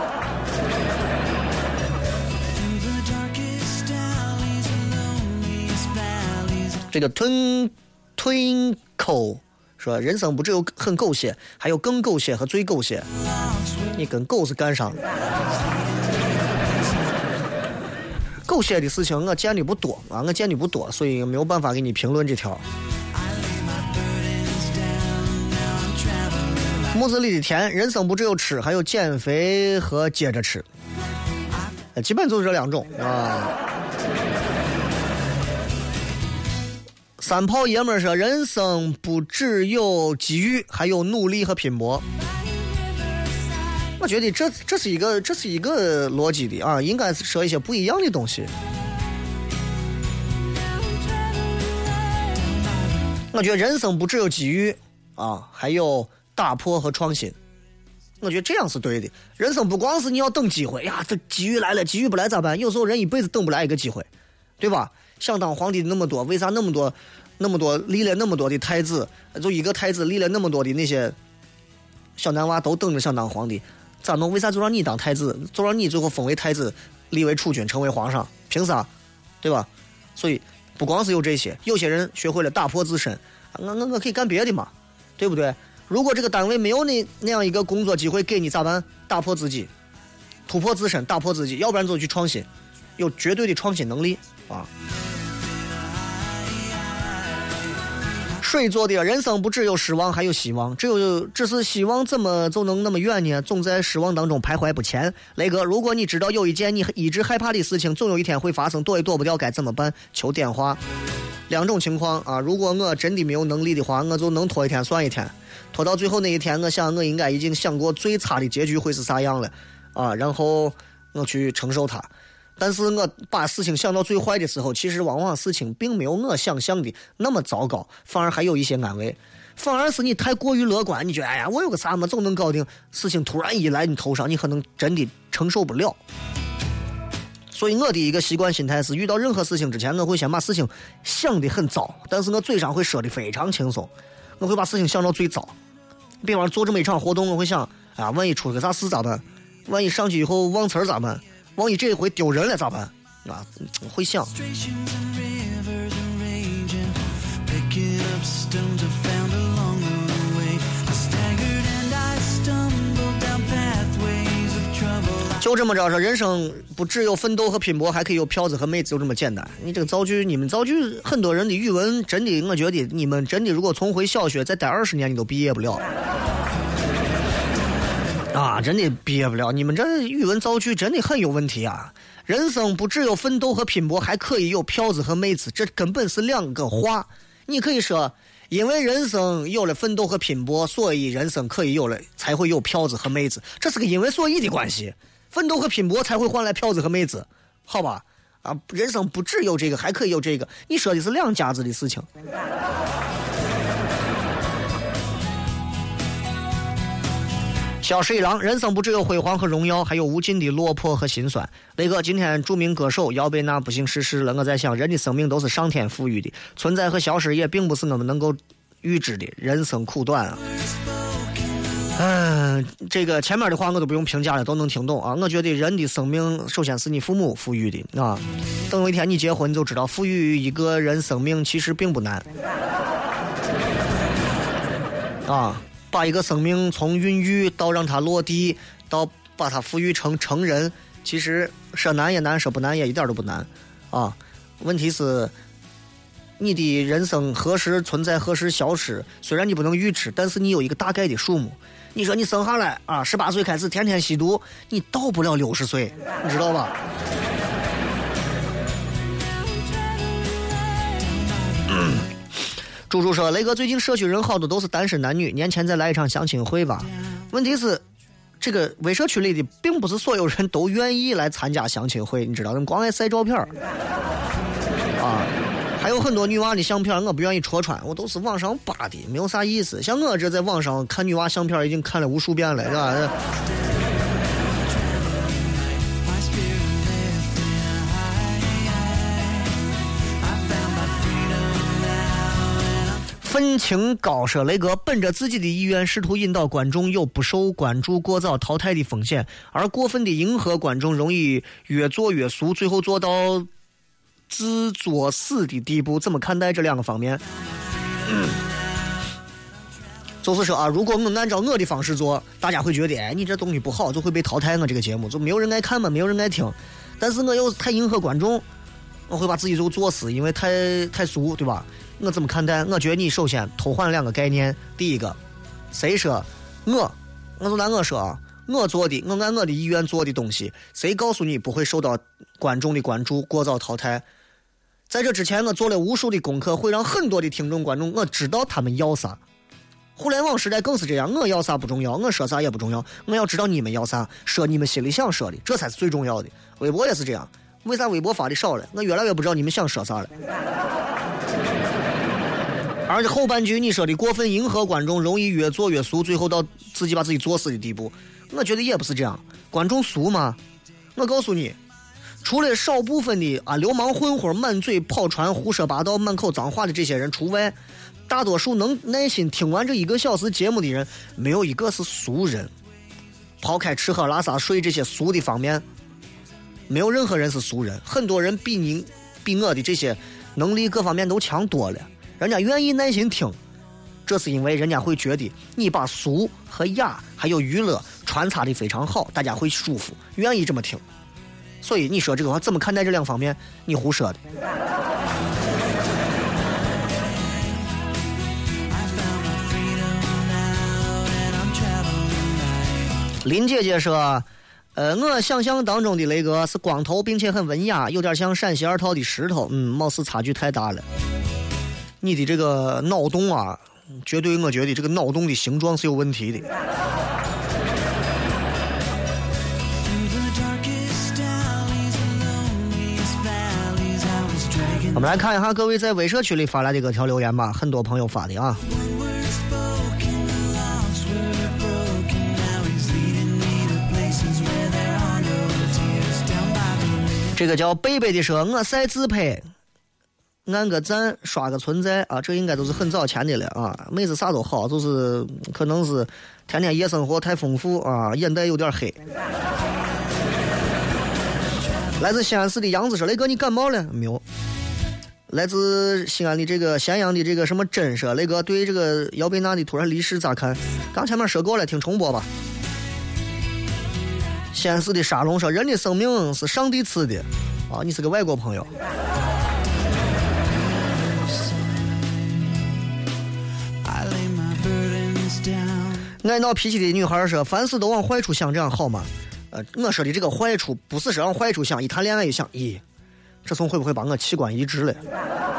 这个 twin twinkle 说，人生不只有很狗血，还有更狗血和最狗血。你跟狗是干上。狗血的事情我见的不多啊，我见的不多，所以没有办法给你评论这条。木子里的甜，人生不只有吃，还有减肥和接着吃，基本就是这两种啊。三炮爷们说，人生不只有机遇，还有努力和拼搏。我觉得这这是一个这是一个逻辑的啊，应该是说一些不一样的东西。我觉得人生不只有机遇啊，还有打破和创新。我觉得这样是对的。人生不光是你要等机会呀，这机遇来了，机遇不来咋办？有时候人一辈子等不来一个机会，对吧？想当皇帝那么多，为啥那么多、那么多立了那么多的太子？就一个太子立了那么多的那些小男娃都等着想当皇帝，咋弄？为啥就让你当太子？就让你最后封为太子，立为储君，成为皇上？凭啥？对吧？所以不光是有这些，有些人学会了打破自身，我我我可以干别的嘛，对不对？如果这个单位没有那那样一个工作机会给你咋办？打破自己，突破自身，打破自己，要不然就去创新，有绝对的创新能力啊。水做的人生不只有失望，还有希望。只有只是希望怎么就能那么远呢？总在失望当中徘徊不前。雷哥，如果你知道有一件你一直害怕的事情，总有一天会发生，躲也躲不掉，该怎么办？求电话。两种情况啊，如果我真的没有能力的话，我就能拖一天算一天，拖到最后那一天，我想我应该已经想过最差的结局会是啥样了啊，然后我去承受它。但是我把事情想到最坏的时候，其实往往事情并没有我想象的那么糟糕，反而还有一些安慰。反而是你太过于乐观，你觉得哎呀，我有个啥嘛，总能搞定。事情突然一来你头上，你可能真的承受不了。所以我的一个习惯心态是，遇到任何事情之前，我会先把事情想得很糟，但是我嘴上会说的非常轻松，我会把事情想到最糟。比方做这么一场活动，我会想，啊，万一出个啥事咋办？万一上去以后忘词儿咋办？万一这一回丢人了咋办？啊，会想。就这么着说，人生不只有奋斗和拼搏，还可以有票子和妹子，就这么简单。你这个造句，你们造句，很多人的语文真的，我觉得你们真的，如果重回小学再待二十年，你都毕业不了。啊，真的毕业不了！你们这语文造句真的很有问题啊！人生不只有奋斗和拼搏，还可以有票子和妹子，这根本是两个话。你可以说，因为人生有了奋斗和拼搏，所以人生可以有了，才会有票子和妹子，这是个因为所以的关系。奋斗和拼搏才会换来票子和妹子，好吧？啊，人生不只有这个，还可以有这个。你说的是两家子的事情。小十一郎，人生不只有辉煌和荣耀，还有无尽的落魄和心酸。雷哥，今天著名歌手姚贝娜不幸逝世了。我在想，人的生命都是上天赋予的，存在和消失也并不是我们能够预知的。人生苦短啊！嗯，这个前面的话我都不用评价了，都能听懂啊。我觉得人的生命首先是你父母赋予的啊。等有一天你结婚，你就知道赋予一个人生命其实并不难 啊。把一个生命从孕育到让它落地，到把它抚育成成人，其实说难也难，说不难也一点都不难啊。问题是，你的人生何时存在，何时消失，虽然你不能预知，但是你有一个大概的数目。你说你生下来啊，十八岁开始天天吸毒，你到不了六十岁，你知道吧？猪猪说：“雷哥，最近社区人好多都是单身男女，年前再来一场相亲会吧。问题是，这个微社区里的并不是所有人都愿意来参加相亲会，你知道，光爱晒照片啊，还有很多女娃的相片，我不愿意戳穿，我都是网上扒的，没有啥意思。像我这在网上看女娃相片，已经看了无数遍了，是吧？”愤青高说：“雷哥本着自己的意愿，试图引导观众有不受关注、过早淘汰的风险，而过分的迎合观众，容易越做越俗，最后做到自作死的地步。怎么看待这两个方面？”就是说啊，如果我按照我的方式做，大家会觉得，哎，你这东西不好，就会被淘汰。我这个节目就没有人爱看嘛，没有人爱听。但是我又太迎合观众，我会把自己就作死，因为太太俗，对吧？我怎么看待？我觉得你首先偷换两个概念。第一个，谁说我？我就拿我说啊，我做的，我按我的意愿做的东西，谁告诉你不会受到观众的关注、过早淘汰？在这之前，我做了无数的功课，会让很多的听众、观众我知道他们要啥。互联网时代更是这样，我要啥不重要，我说啥也不重要，我要知道你们要啥，说你们心里想说的，这才是最重要的。微博也是这样，为啥微博发的少了？我越来越不知道你们想说啥了。而且后半句你说的过分迎合观众，容易越做越俗，最后到自己把自己作死的地步。我觉得也不是这样，观众俗吗？我告诉你，除了少部分的啊流氓混混满嘴跑船、胡说八道、满口脏话的这些人除外，大多数能耐心听完这一个小时节目的人，没有一个是俗人。抛开吃喝拉撒睡这些俗的方面，没有任何人是俗人。很多人比您、比我的这些能力各方面都强多了。人家愿意耐心听，这是因为人家会觉得你把俗和雅还有娱乐穿插的非常好，大家会舒服，愿意这么听。所以你说这个话怎么看待这两方面？你胡说的。林姐姐说：“呃，我想象当中的雷哥是光头，并且很文雅，有点像陕西二套的石头。嗯，貌似差距太大了。”你的这个脑洞啊，绝对我觉得这个脑洞的形状是有问题的。我们来看一下各位在微社区里发来的各条留言吧，很多朋友发的啊。这个叫贝贝的说，我晒自拍。按个赞，刷个存在啊，这应该都是很早前的了啊。妹子啥都好，就是可能是天天夜生活太丰富啊，眼袋有点黑。来自西安市的杨子说：“雷哥，你感冒了没有？”来自西安的这个咸阳的这个什么真说：“雷哥，对这个姚贝娜的突然离世咋看？”刚前面说过了，听重播吧。西安市的沙龙说：“人的生命是上帝赐的。”啊，你是个外国朋友。爱闹脾气的女孩说：“凡事都往坏处想，这样好吗？”呃，我说的这个坏处不是说往坏处想，一谈恋爱一想，咦，这从会不会把我器官移植了？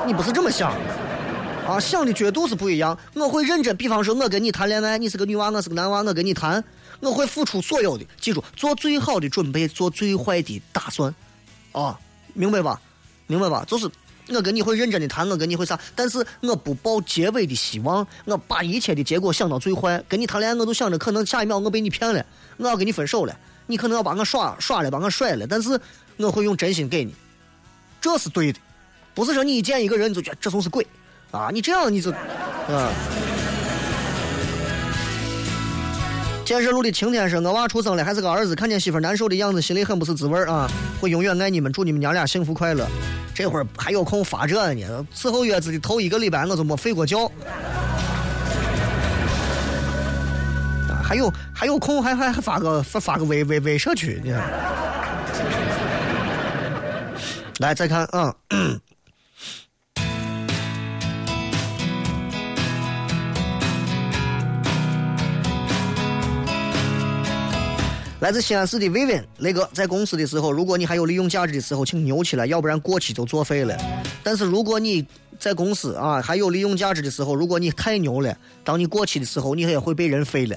你不是这么想啊？想的角度是不一样。我会认真，比方说，我跟你谈恋爱，你是个女娃，我是个男娃，我跟你谈，我会付出所有的，记住，做最好的准备，做最坏的打算。啊，明白吧？明白吧？就是我跟你会认真的谈，我跟你会啥，但是我不抱结尾的希望，我把一切的结果想到最坏。跟你谈恋爱，我都想着可能下一秒我被你骗了，我要跟你分手了，你可能要把我耍耍了，把我甩了，但是我会用真心给你，这是对的，不是说你一见一个人你就觉得这就是鬼啊，你这样你就啊。建设路的晴天说：“我娃出生了，还是个儿子，看见媳妇难受的样子，心里很不是滋味啊！会永远爱你们，祝你们娘俩幸福快乐。这会儿还有空发这呢？伺候月子的头一个礼拜我就没睡过觉，还有还有空还还还发个发发个微微微社区，你看。来再看啊。来自西安市的薇薇，雷哥，在公司的时候，如果你还有利用价值的时候，请牛起来，要不然过期就作废了。但是如果你在公司啊还有利用价值的时候，如果你太牛了，当你过期的时候，你也会被人废了。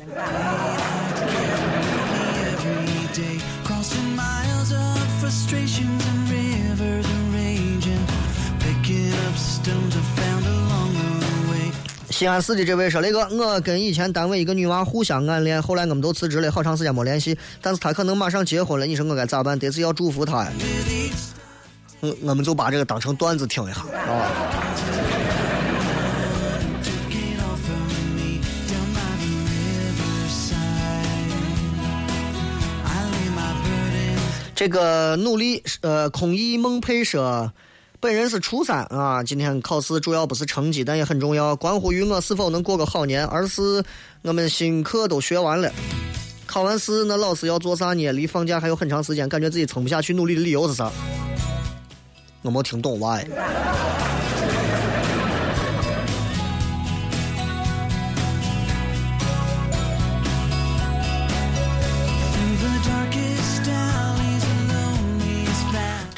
西安市的这位说：“雷哥，我跟以前单位一个女娃互相暗恋，后来我们都辞职了，好长时间没联系。但是她可能马上结婚了，你说我该咋办？得是要祝福她呀。我，我们就把这个当成段子听一下啊。Took it all from me down by the riverside. I lay my burdens 这个努力，呃，空忆梦佩说，本人是初三啊，今天考试主要不是成绩，但也很重要，关乎于我是否能过个好年。而是我们新课都学完了，考完试那老师要做啥呢？离放假还有很长时间，感觉自己撑不下去，努力的理由是啥？我没听懂 why。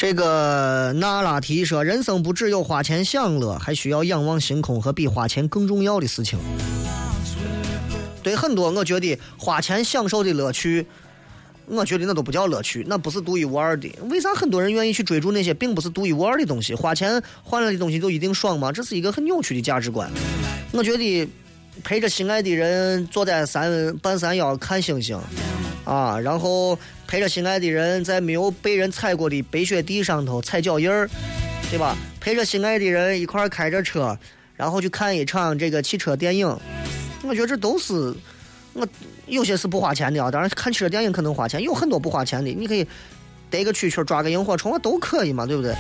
这个娜拉提说，人生不只有花钱享乐，还需要仰望星空和比花钱更重要的事情。对很多，我觉得花钱享受的乐趣，我觉得那都不叫乐趣，那不是独一无二的。为啥很多人愿意去追逐那些并不是独一无二的东西？花钱换来的东西就一定爽吗？这是一个很扭曲的价值观。我觉得陪着心爱的人坐在山半山腰看星星，啊，然后陪着心爱的人在没有被人踩过的白雪地上头踩脚印儿，对吧？陪着心爱的人一块儿开着车，然后去看一场这个汽车电影，我觉得这都是我有些是不花钱的啊。当然，看汽车电影可能花钱，有很多不花钱的，你可以逮个蛐蛐抓个萤火虫，都可以嘛，对不对？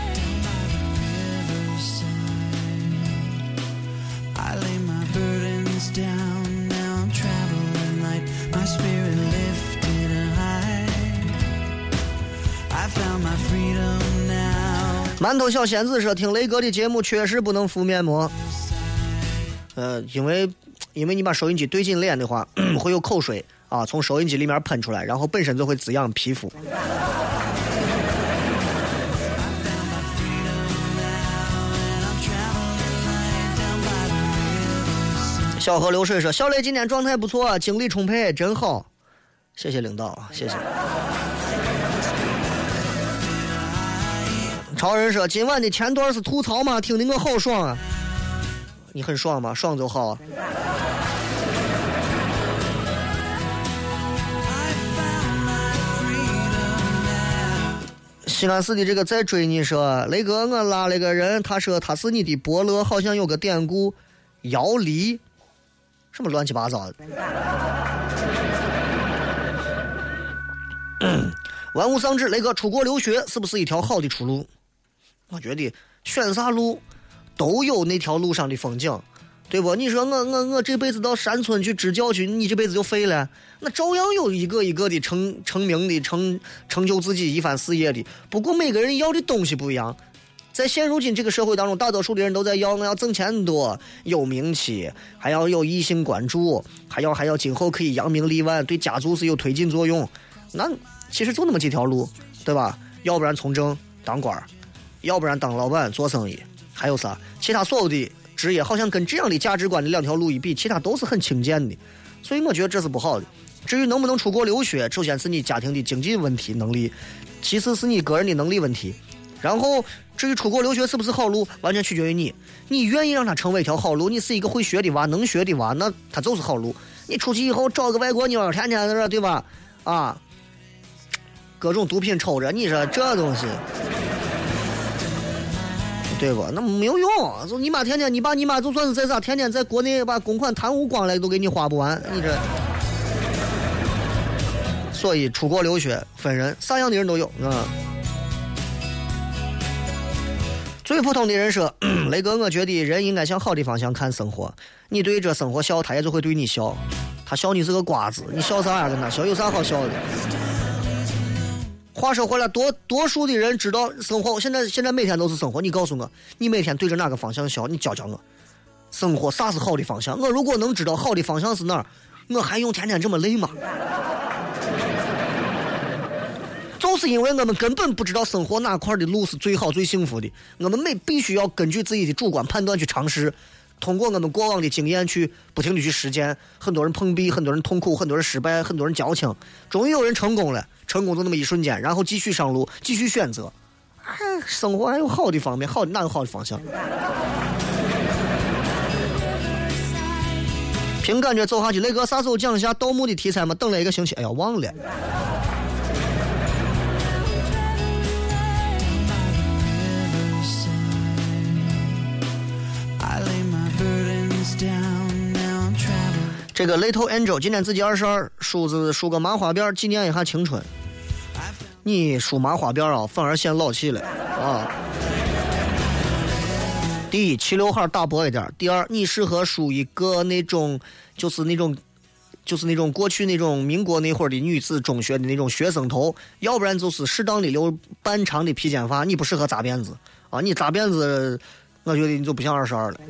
馒头小仙子说：“听雷哥的节目确实不能敷面膜，呃，因为因为你把收音机对进脸的话，会有口水啊从收音机里面喷出来，然后本身就会滋养皮肤。”小河流水说：“小雷今天状态不错，精力充沛，真好。”谢谢领导啊，谢谢。潮人说：“今晚的前段是吐槽吗？听得我好爽啊！你很爽吗？爽就好啊。”西安市的这个在追你说，雷哥，我拉了个人，他说他是你的伯乐，好像有个典故，姚离，什么乱七八糟的。玩物丧志，雷哥出国留学是不是一条好的出路？我觉得选啥路都有那条路上的风景，对不？你说我我我这辈子到山村去支教去，你这辈子就废了？那照样有一个一个的成成名的成成就自己一番事业的。不过每个人要的东西不一样。在现如今这个社会当中，大多数的人都在要我要挣钱多、有名气，还要有异性关注，还要还要今后可以扬名立万，对家族是有推进作用。那其实就那么几条路，对吧？要不然从政当官儿，要不然当老板做生意，还有啥？其他所有的职业好像跟这样的价值观的两条路一比，其他都是很轻贱的。所以我觉得这是不好的。至于能不能出国留学，首先是你家庭的经济问题能力，其次是你个人的能力问题，然后至于出国留学是不是好路，完全取决于你。你愿意让它成为一条好路，你是一个会学的娃，能学的娃，那它就是好路。你出去以后找个外国妞，天天在这对吧？啊，各种毒品抽着，你说这东西，对吧？那没有用。就你妈天天，你爸你妈就算是在啥，天天在国内把公款贪污光了，都给你花不完。你这，所以出国留学分人，啥样的人都有，啊。最普通的人说：“ 雷哥，我觉得人应该向好的方向看生活。你对这生活笑，他也就会对你笑。他笑你是个瓜子，你笑啥呀？跟他笑有啥好笑的？”话说回来，多多数的人知道生活，现在现在每天都是生活。你告诉我，你每天对着哪个方向笑？你教教我，生活啥是好的方向？我如果能知道好的方向是哪儿，我还用天天这么累吗？就是因为我们根本不知道生活哪块的路是最好、最幸福的，我们每必须要根据自己的主观判断去尝试，通过我们过往的经验去不停的去实践。很多人碰壁，很多人痛苦，很多人失败，很多人矫情，终于有人成功了。成功就那么一瞬间，然后继续上路，继续选择。哎，生活还有好的方面，好哪有好的方向？凭感觉走下去。雷哥啥时候讲一下盗墓的题材嘛？等了一个星期，哎呀，忘了。这个 Little Angel 今年自己二十二，梳子梳个麻花辫，纪念一下青春。你梳麻花辫啊，反而显老气了啊。第一，齐刘海儿打薄一点；第二，你适合梳一个那种，就是那种，就是那种过去那种民国那会儿的女子中学的那种学生头，要不然就是适当的留半长的披肩发。你不适合扎辫子啊，你扎辫子，我觉得你就不像二十二了。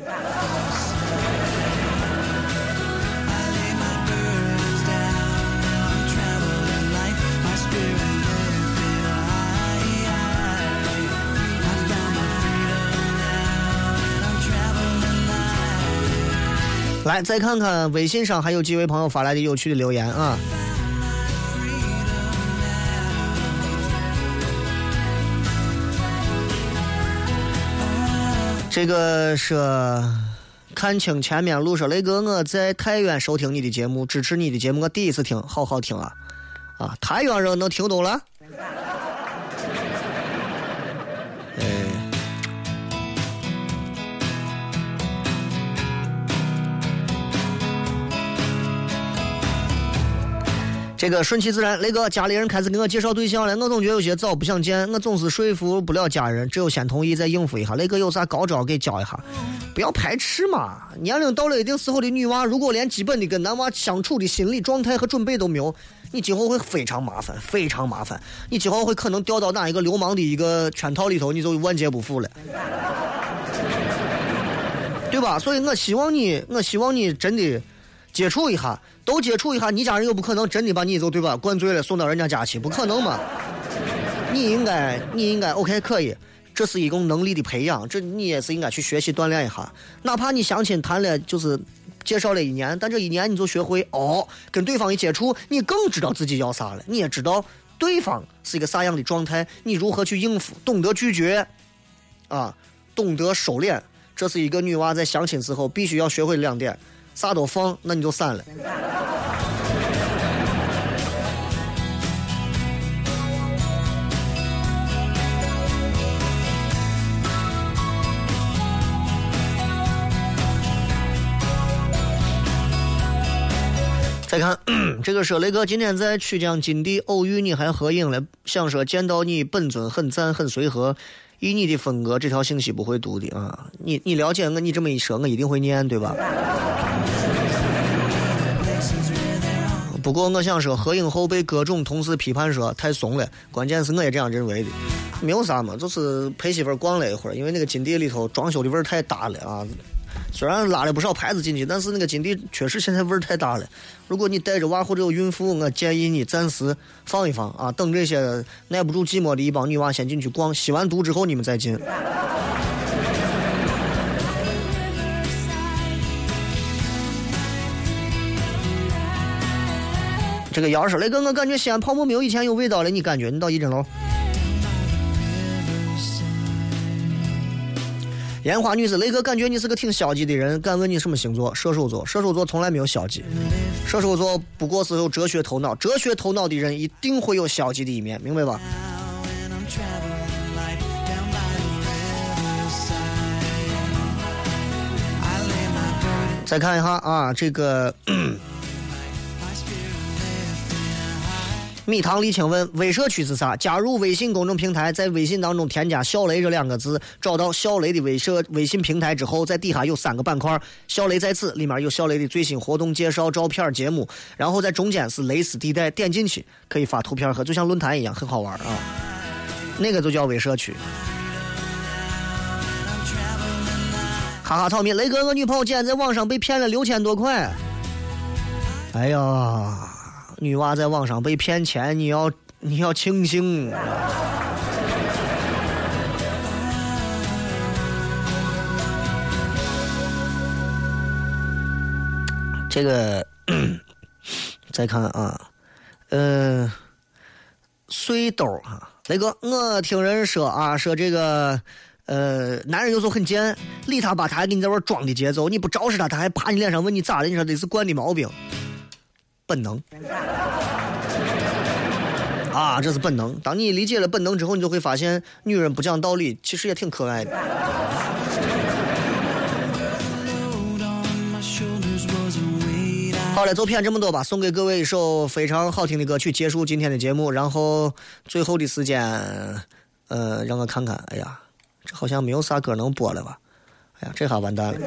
来，再看看微信上还有几位朋友发来的有趣的留言啊。这个是看清前面路说雷哥，我在太原收听你的节目，支持你的节目，我第一次听，好好听啊！啊，太原人能听懂了？哎。这个顺其自然，雷哥，家里人开始给我介绍对象了，我总觉得有些早，不想见，我总是说服不了家人，只有先同意再应付一下。雷哥有啥高招给教一下？不要排斥嘛，年龄到了一定时候的女娃，如果连基本的跟男娃相处的心理状态和准备都没有，你今后会非常麻烦，非常麻烦。你今后会可能掉到哪一个流氓的一个圈套里头，你就万劫不复了。对吧？所以我希望你，我希望你真的接触一下，都接触一下。你家人又不可能真的把你就对吧灌醉了送到人家家去，不可能嘛。你应该，你应该 OK 可以，这是一种能力的培养，这你也是应该去学习锻炼一下。哪怕你相亲谈了就是介绍了一年，但这一年你就学会哦，跟对方一接触，你更知道自己要啥了，你也知道对方是一个啥样的状态，你如何去应付，懂得拒绝，啊，懂得收敛。这是一个女娃在相亲之后必须要学会的两点，啥都放，那你就散了。再看 这个说雷哥今天在曲江金地偶遇你还合影了，想说见到你本尊很赞很随和，以你的风格这条信息不会读的啊！你你了解我，你这么一说，我一定会念，对吧？不过我想说，合影后被各种同事批判说太怂了，关键是我也这样认为的，没有啥嘛，就是陪媳妇儿逛了一会儿，因为那个金地里头装修的味儿太大了啊。虽然拉了不少牌子进去，但是那个金地确实现在味儿太大了。如果你带着娃或者有孕妇，我建议你暂时放一放啊，等这些耐不住寂寞的一帮女娃先进去逛，吸完毒之后你们再进。这个姚说：“雷哥，我感觉西安泡馍没有以前有味道了，你感觉？你到一诊楼。”烟花女子，雷哥感觉你是个挺消极的人，敢问你什么星座？射手座。射手座从来没有消极，射手座不过是有哲学头脑，哲学头脑的人一定会有消极的一面，明白吧？再看一下啊，这个 米糖李青问：微社区是啥？加入微信公众平台，在微信当中添加“小雷”这两个字，找到小雷的微社微信平台之后，在底下有三个板块，小雷在此里面有小雷的最新活动介绍、照片、节目，然后在中间是蕾丝地带，点进去可以发图片和就像论坛一样，很好玩啊。那个就叫微社区。哈哈，草民，雷哥，我女朋友今天在网上被骗了六千多块。哎呀，女娃在网上被骗钱，你要你要庆幸。这个 再看啊，呃，碎兜哈，雷哥，我听人说啊，说这个。呃，男人有时候很贱，理他吧，他还给你在玩装的节奏，你不招式他，他还趴你脸上问你咋的，你说这是惯的毛病，本能。啊，这是本能。当你理解了本能之后，你就会发现，女人不讲道理，其实也挺可爱的。好了，就骗这么多吧，送给各位一首非常好听的歌曲，结束今天的节目。然后最后的时间，呃，让我看看，哎呀，这好像没有啥歌能播了吧？哎呀，这下完蛋了。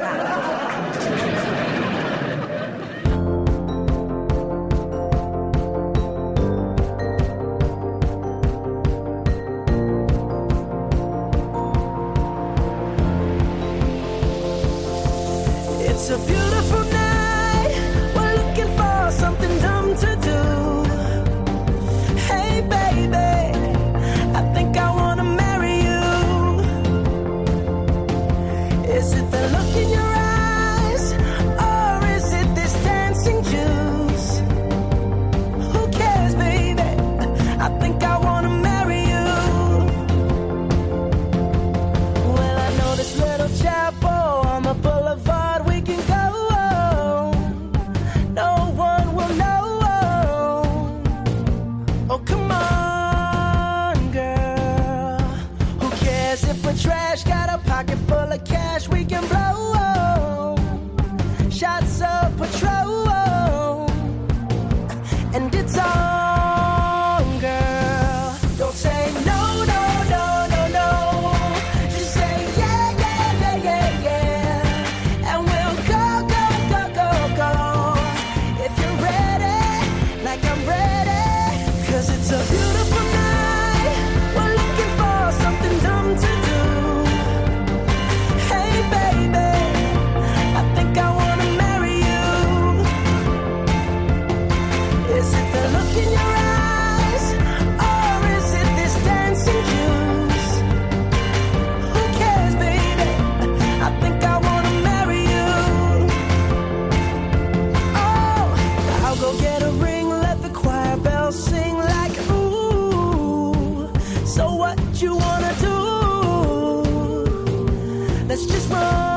Let's just run,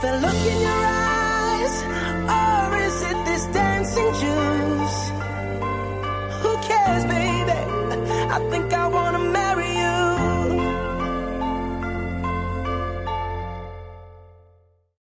the look